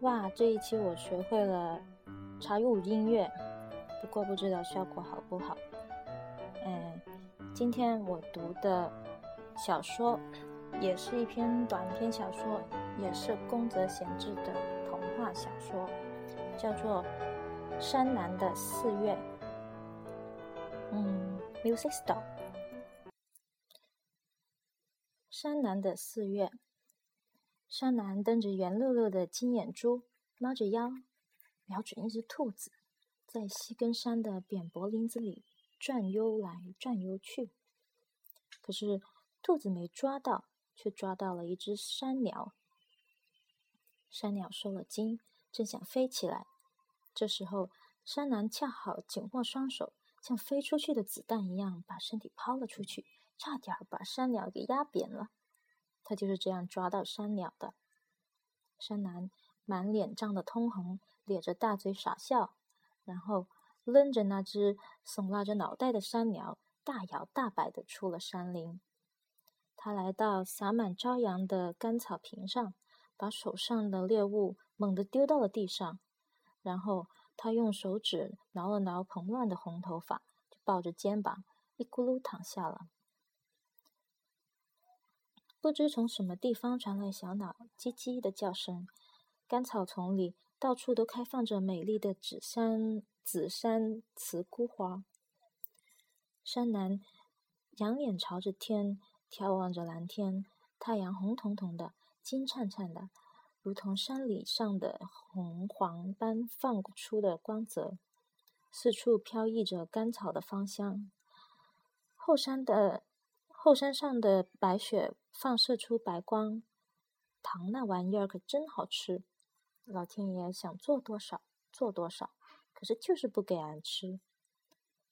哇，这一期我学会了插入音乐，不过不知道效果好不好。嗯，今天我读的小说也是一篇短篇小说，也是宫泽贤治的童话小说，叫做《山南的四月》。，Music Stop。山南的四月。山南瞪着圆溜溜的金眼珠，猫着腰，瞄准一只兔子，在西根山的扁柏林子里转悠来转悠去。可是兔子没抓到，却抓到了一只山鸟。山鸟受了惊，正想飞起来，这时候山南恰好紧握双手，像飞出去的子弹一样，把身体抛了出去，差点把山鸟给压扁了。他就是这样抓到山鸟的。山南满脸涨得通红，咧着大嘴傻笑，然后抡着那只耸拉着脑袋的山鸟，大摇大摆地出了山林。他来到洒满朝阳的干草坪上，把手上的猎物猛地丢到了地上，然后他用手指挠了挠蓬乱的红头发，就抱着肩膀一咕噜躺下了。不知从什么地方传来小鸟叽叽的叫声，干草丛里到处都开放着美丽的紫山紫山雌枯花。山南仰脸朝着天，眺望着蓝天，太阳红彤彤的，金灿灿的，如同山里上的红黄般放出的光泽。四处飘逸着甘草的芳香，后山的。后山上的白雪放射出白光，糖那玩意儿可真好吃。老天爷想做多少做多少，可是就是不给俺吃。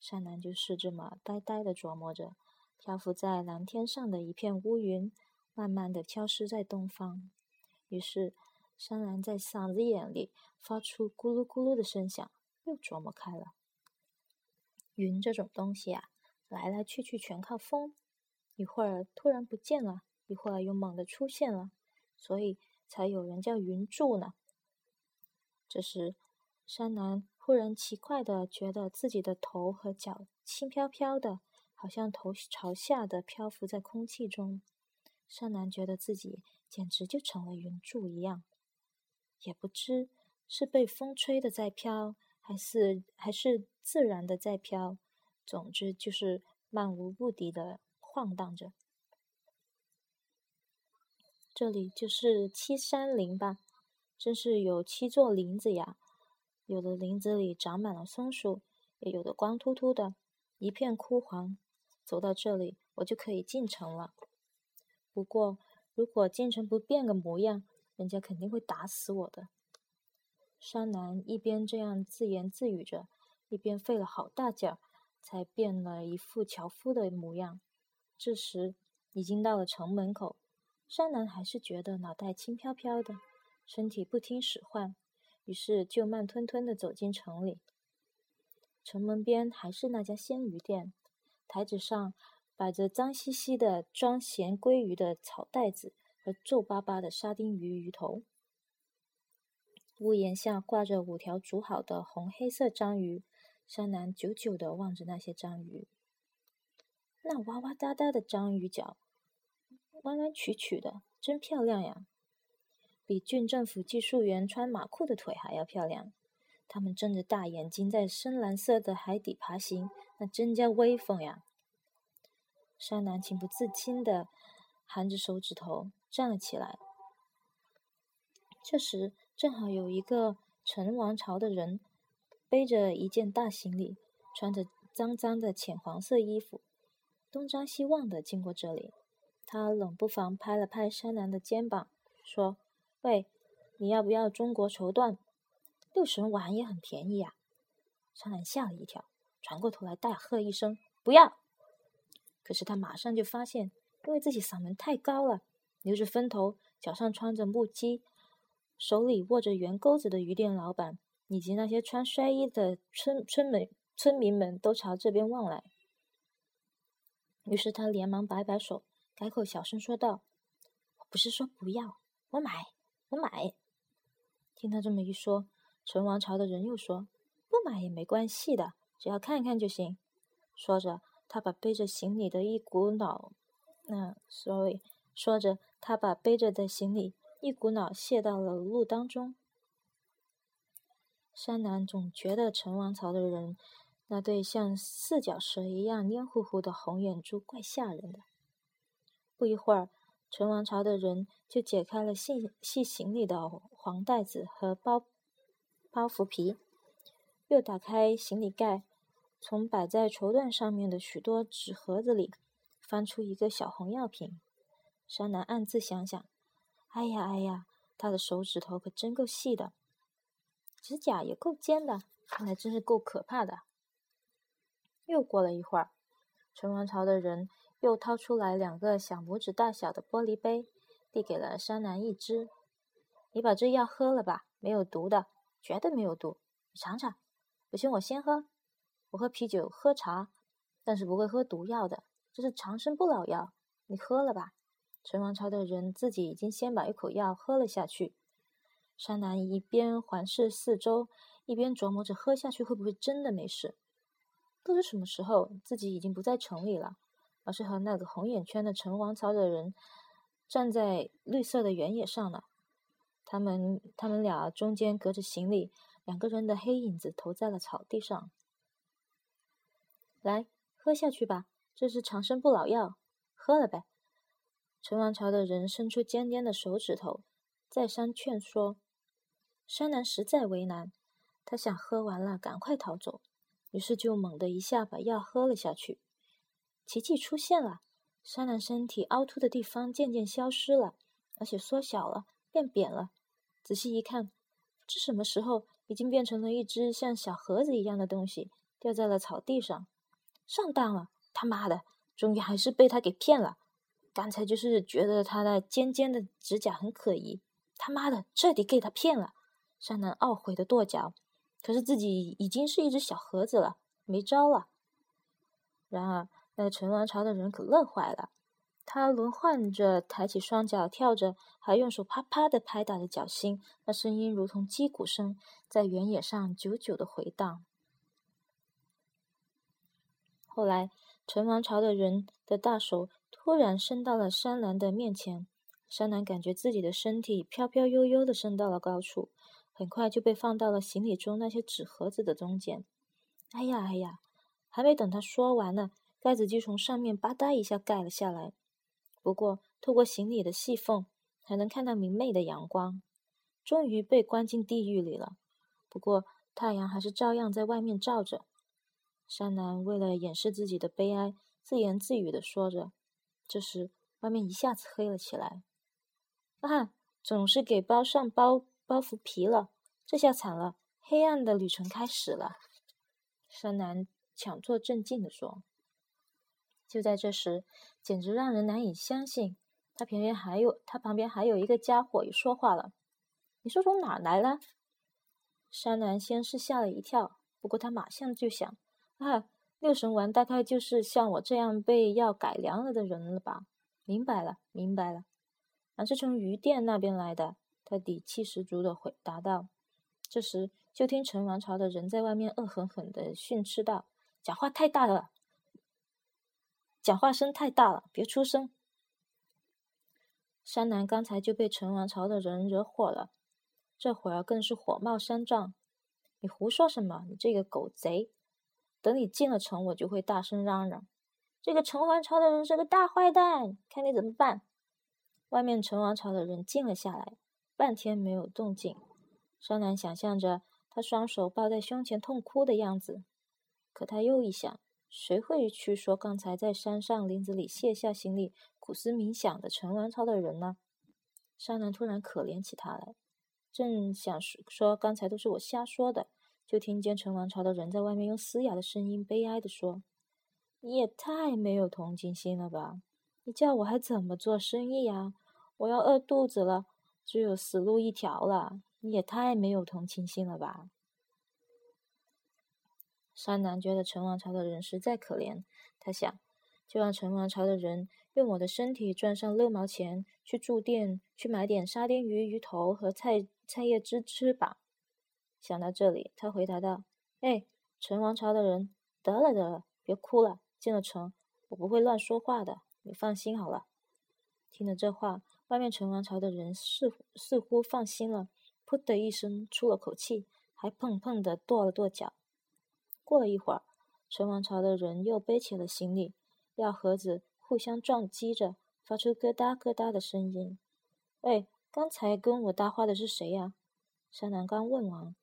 山南就是这么呆呆的琢磨着，漂浮在蓝天上的一片乌云，慢慢的消失在东方。于是山南在嗓子眼里发出咕噜咕噜的声响，又琢磨开了。云这种东西啊，来来去去全靠风。一会儿突然不见了，一会儿又猛地出现了，所以才有人叫云柱呢。这时，山南忽然奇怪的觉得自己的头和脚轻飘飘的，好像头朝下的漂浮在空气中。山南觉得自己简直就成了云柱一样，也不知是被风吹的在飘，还是还是自然的在飘。总之就是漫无目的的。晃荡着，这里就是七山林吧？真是有七座林子呀！有的林子里长满了松树，也有的光秃秃的，一片枯黄。走到这里，我就可以进城了。不过，如果进城不变个模样，人家肯定会打死我的。山南一边这样自言自语着，一边费了好大劲儿，才变了一副樵夫的模样。这时已经到了城门口，山南还是觉得脑袋轻飘飘的，身体不听使唤，于是就慢吞吞地走进城里。城门边还是那家鲜鱼店，台子上摆着脏兮兮的装咸鲑鱼的草袋子和皱巴巴的沙丁鱼鱼头。屋檐下挂着五条煮好的红黑色章鱼，山南久久地望着那些章鱼。那哇哇哒哒的章鱼脚，弯弯曲曲的，真漂亮呀！比郡政府技术员穿马裤的腿还要漂亮。他们睁着大眼睛在深蓝色的海底爬行，那真叫威风呀！山南情不自禁的含着手指头站了起来。这时，正好有一个陈王朝的人，背着一件大行李，穿着脏脏的浅黄色衣服。东张西望的经过这里，他冷不防拍了拍山南的肩膀，说：“喂，你要不要中国绸缎？六神丸也很便宜啊。”山南吓了一跳，转过头来大喝一声：“不要！”可是他马上就发现，因为自己嗓门太高了，留着分头，脚上穿着木屐，手里握着圆钩子的鱼店老板，以及那些穿衰衣的村村民村民们都朝这边望来。于是他连忙摆摆手，改口小声说道：“我不是说不要，我买，我买。”听他这么一说，陈王朝的人又说：“不买也没关系的，只要看看就行。”说着，他把背着行李的一股脑，那所以说着，他把背着的行李一股脑卸到了路当中。山南总觉得陈王朝的人那对像四脚蛇一样黏糊糊的红眼珠怪吓人的。不一会儿，陈王朝的人就解开了系系行李的黄袋子和包包袱皮，又打开行李盖，从摆在绸缎上面的许多纸盒子里翻出一个小红药瓶。山南暗自想想：“哎呀哎呀，他的手指头可真够细的。”指甲也够尖的，看来真是够可怕的。又过了一会儿，陈王朝的人又掏出来两个小拇指大小的玻璃杯，递给了山南一只。你把这药喝了吧，没有毒的，绝对没有毒。你尝尝。不行，我先喝。我喝啤酒，喝茶，但是不会喝毒药的。这是长生不老药，你喝了吧。陈王朝的人自己已经先把一口药喝了下去。山南一边环视四周，一边琢磨着喝下去会不会真的没事。不知什么时候，自己已经不在城里了，而是和那个红眼圈的陈王朝的人站在绿色的原野上了。他们他们俩中间隔着行李，两个人的黑影子投在了草地上。来，喝下去吧，这是长生不老药，喝了呗。陈王朝的人伸出尖尖的手指头，再三劝说。山南实在为难，他想喝完了赶快逃走，于是就猛地一下把药喝了下去。奇迹出现了，山南身体凹凸的地方渐渐消失了，而且缩小了，变扁了。仔细一看，不知什么时候已经变成了一只像小盒子一样的东西，掉在了草地上。上当了！他妈的，终于还是被他给骗了。刚才就是觉得他的尖尖的指甲很可疑，他妈的，彻底给他骗了。山南懊悔的跺脚，可是自己已经是一只小盒子了，没招了。然而，那个陈王朝的人可乐坏了，他轮换着抬起双脚跳着，还用手啪啪的拍打着脚心，那声音如同击鼓声，在原野上久久的回荡。后来，陈王朝的人的大手突然伸到了山南的面前，山南感觉自己的身体飘飘悠悠的升到了高处。很快就被放到了行李中那些纸盒子的中间。哎呀哎呀！还没等他说完呢，盖子就从上面吧嗒一下盖了下来。不过透过行李的细缝，还能看到明媚的阳光。终于被关进地狱里了。不过太阳还是照样在外面照着。山南为了掩饰自己的悲哀，自言自语的说着。这时，外面一下子黑了起来。啊！总是给包上包。包袱皮了，这下惨了！黑暗的旅程开始了。山南强作镇静地说。就在这时，简直让人难以相信，他旁边还有他旁边还有一个家伙也说话了：“你说从哪来了？”山南先是吓了一跳，不过他马上就想：“啊，六神丸大概就是像我这样被药改良了的人了吧？明白了，明白了，俺是从鱼店那边来的。”他底气十足的回答道。这时，就听陈王朝的人在外面恶狠狠的训斥道：“讲话太大了，讲话声太大了，别出声。”山南刚才就被陈王朝的人惹火了，这会儿更是火冒三丈：“你胡说什么？你这个狗贼！等你进了城，我就会大声嚷嚷，这个陈王朝的人是个大坏蛋，看你怎么办！”外面陈王朝的人静了下来。半天没有动静，商南想象着他双手抱在胸前痛哭的样子。可他又一想，谁会去说刚才在山上林子里卸下行李、苦思冥想的陈王朝的人呢？商南突然可怜起他来，正想说说刚才都是我瞎说的，就听见陈王朝的人在外面用嘶哑的声音悲哀地说：“你也太没有同情心了吧！你叫我还怎么做生意呀？我要饿肚子了。”只有死路一条了，你也太没有同情心了吧！山南觉得陈王朝的人实在可怜，他想，就让陈王朝的人用我的身体赚上六毛钱，去住店去买点沙丁鱼鱼头和菜菜叶汁吃吧。想到这里，他回答道：“哎，陈王朝的人，得了得了，别哭了。进了城，我不会乱说话的，你放心好了。”听了这话，外面陈王朝的人似似乎放心了，噗的一声出了口气，还砰砰的跺了跺脚。过了一会儿，陈王朝的人又背起了行李，药盒子互相撞击着，发出咯哒咯哒的声音。哎，刚才跟我搭话的是谁呀？山南刚问完，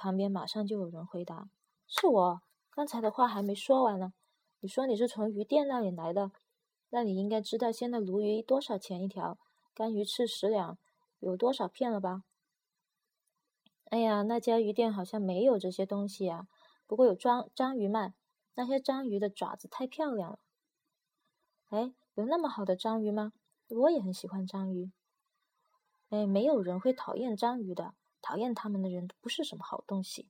旁边马上就有人回答：“是我。刚才的话还没说完呢。你说你是从鱼店那里来的，那你应该知道现在鲈鱼多少钱一条，干鱼翅十两，有多少片了吧？”哎呀，那家鱼店好像没有这些东西呀。不过有章章鱼卖，那些章鱼的爪子太漂亮了。哎，有那么好的章鱼吗？我也很喜欢章鱼。哎，没有人会讨厌章鱼的，讨厌他们的人不是什么好东西。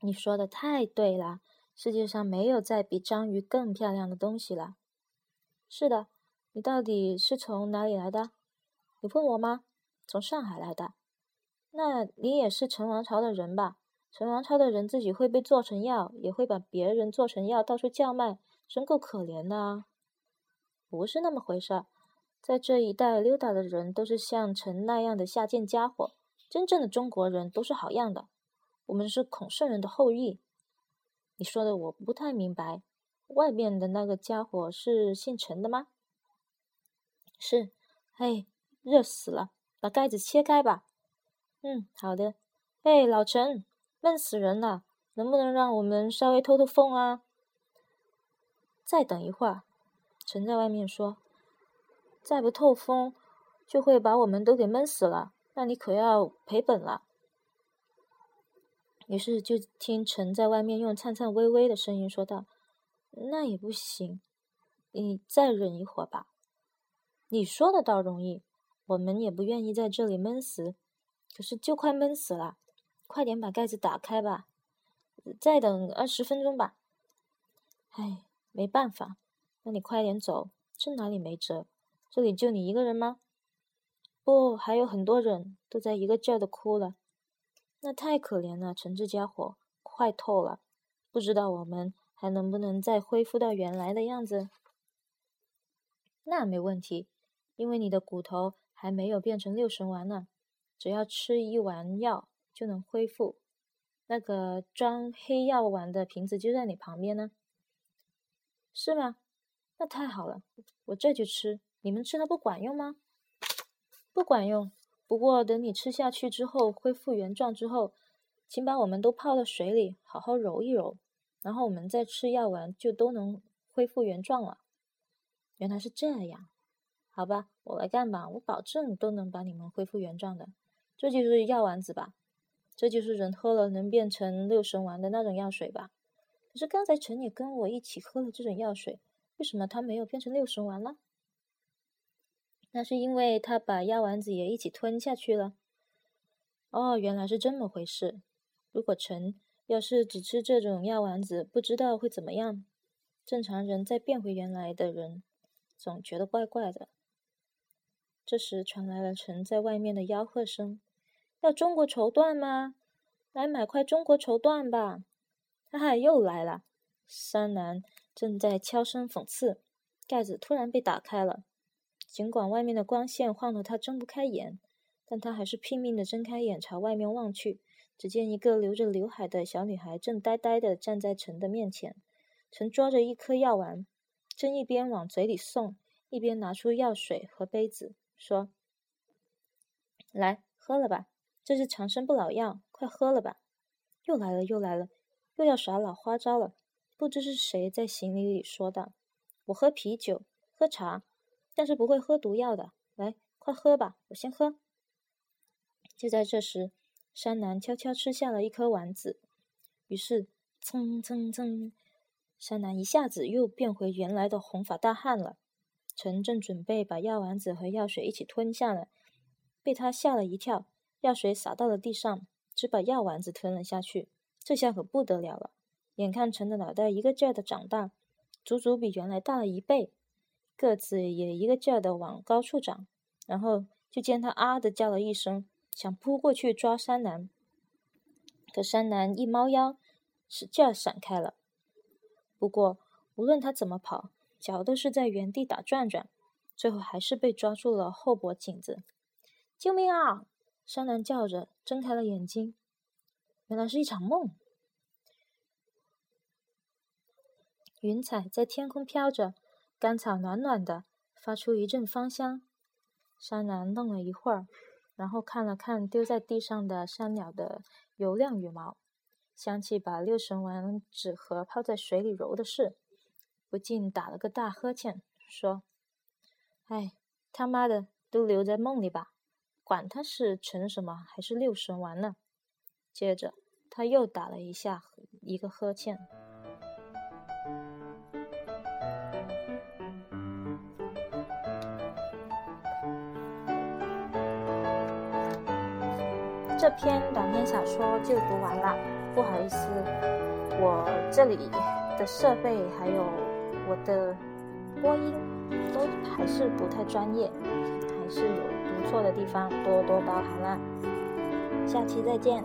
你说的太对了，世界上没有再比章鱼更漂亮的东西了。是的，你到底是从哪里来的？你问我吗？从上海来的。那你也是陈王朝的人吧？陈王朝的人自己会被做成药，也会把别人做成药到处叫卖，真够可怜的啊！不是那么回事儿，在这一带溜达的人都是像陈那样的下贱家伙。真正的中国人都是好样的，我们是孔圣人的后裔。你说的我不太明白，外面的那个家伙是姓陈的吗？是。嘿，热死了，把盖子切开吧。嗯，好的。嘿，老陈。闷死人了！能不能让我们稍微透透风啊？再等一会儿，陈在外面说：“再不透风，就会把我们都给闷死了。那你可要赔本了。”于是就听陈在外面用颤颤巍巍的声音说道：“那也不行，你再忍一会儿吧。你说的倒容易，我们也不愿意在这里闷死，可是就快闷死了。”快点把盖子打开吧，再等二十分钟吧。唉，没办法，那你快点走，这哪里没辙？这里就你一个人吗？不，还有很多人都在一个劲儿的哭了。那太可怜了，陈这家伙快透了，不知道我们还能不能再恢复到原来的样子。那没问题，因为你的骨头还没有变成六神丸呢，只要吃一丸药。就能恢复。那个装黑药丸的瓶子就在你旁边呢，是吗？那太好了，我这就吃。你们吃了不管用吗？不管用。不过等你吃下去之后，恢复原状之后，请把我们都泡到水里，好好揉一揉，然后我们再吃药丸，就都能恢复原状了。原来是这样，好吧，我来干吧，我保证都能把你们恢复原状的。这就是药丸子吧？这就是人喝了能变成六神丸的那种药水吧？可是刚才陈也跟我一起喝了这种药水，为什么他没有变成六神丸了？那是因为他把药丸子也一起吞下去了。哦，原来是这么回事。如果陈要是只吃这种药丸子，不知道会怎么样。正常人再变回原来的人，总觉得怪怪的。这时传来了陈在外面的吆喝声。要中国绸缎吗？来买块中国绸缎吧！哈哈，又来了。山南正在悄声讽刺，盖子突然被打开了。尽管外面的光线晃得他睁不开眼，但他还是拼命的睁开眼朝外面望去。只见一个留着刘海的小女孩正呆呆的站在陈的面前。陈抓着一颗药丸，正一边往嘴里送，一边拿出药水和杯子，说：“来，喝了吧。”这是长生不老药，快喝了吧！又来了，又来了，又要耍老花招了。不知是谁在行李里说道：“我喝啤酒，喝茶，但是不会喝毒药的。来，快喝吧，我先喝。”就在这时，山南悄悄吃下了一颗丸子，于是蹭蹭蹭，山南一下子又变回原来的红发大汉了。陈正准备把药丸子和药水一起吞下来，被他吓了一跳。药水洒到了地上，只把药丸子吞了下去。这下可不得了了！眼看陈的脑袋一个劲儿的长大，足足比原来大了一倍，个子也一个劲儿的往高处长。然后就见他啊的叫了一声，想扑过去抓山南，可山南一猫腰，使劲儿闪开了。不过无论他怎么跑，脚都是在原地打转转，最后还是被抓住了后脖颈子。救命啊！山南叫着，睁开了眼睛。原来是一场梦。云彩在天空飘着，干草暖暖的，发出一阵芳香。山南愣了一会儿，然后看了看丢在地上的山鸟的油亮羽毛，想起把六神丸纸盒泡在水里揉的事，不禁打了个大呵欠，说：“哎，他妈的，都留在梦里吧，管他是陈什么还是六神丸呢。”接着，他又打了一下一个呵欠。这篇短篇小说就读完了。不好意思，我这里的设备还有我的播音都还是不太专业，还是有读错的地方，多多包涵啦。下期再见。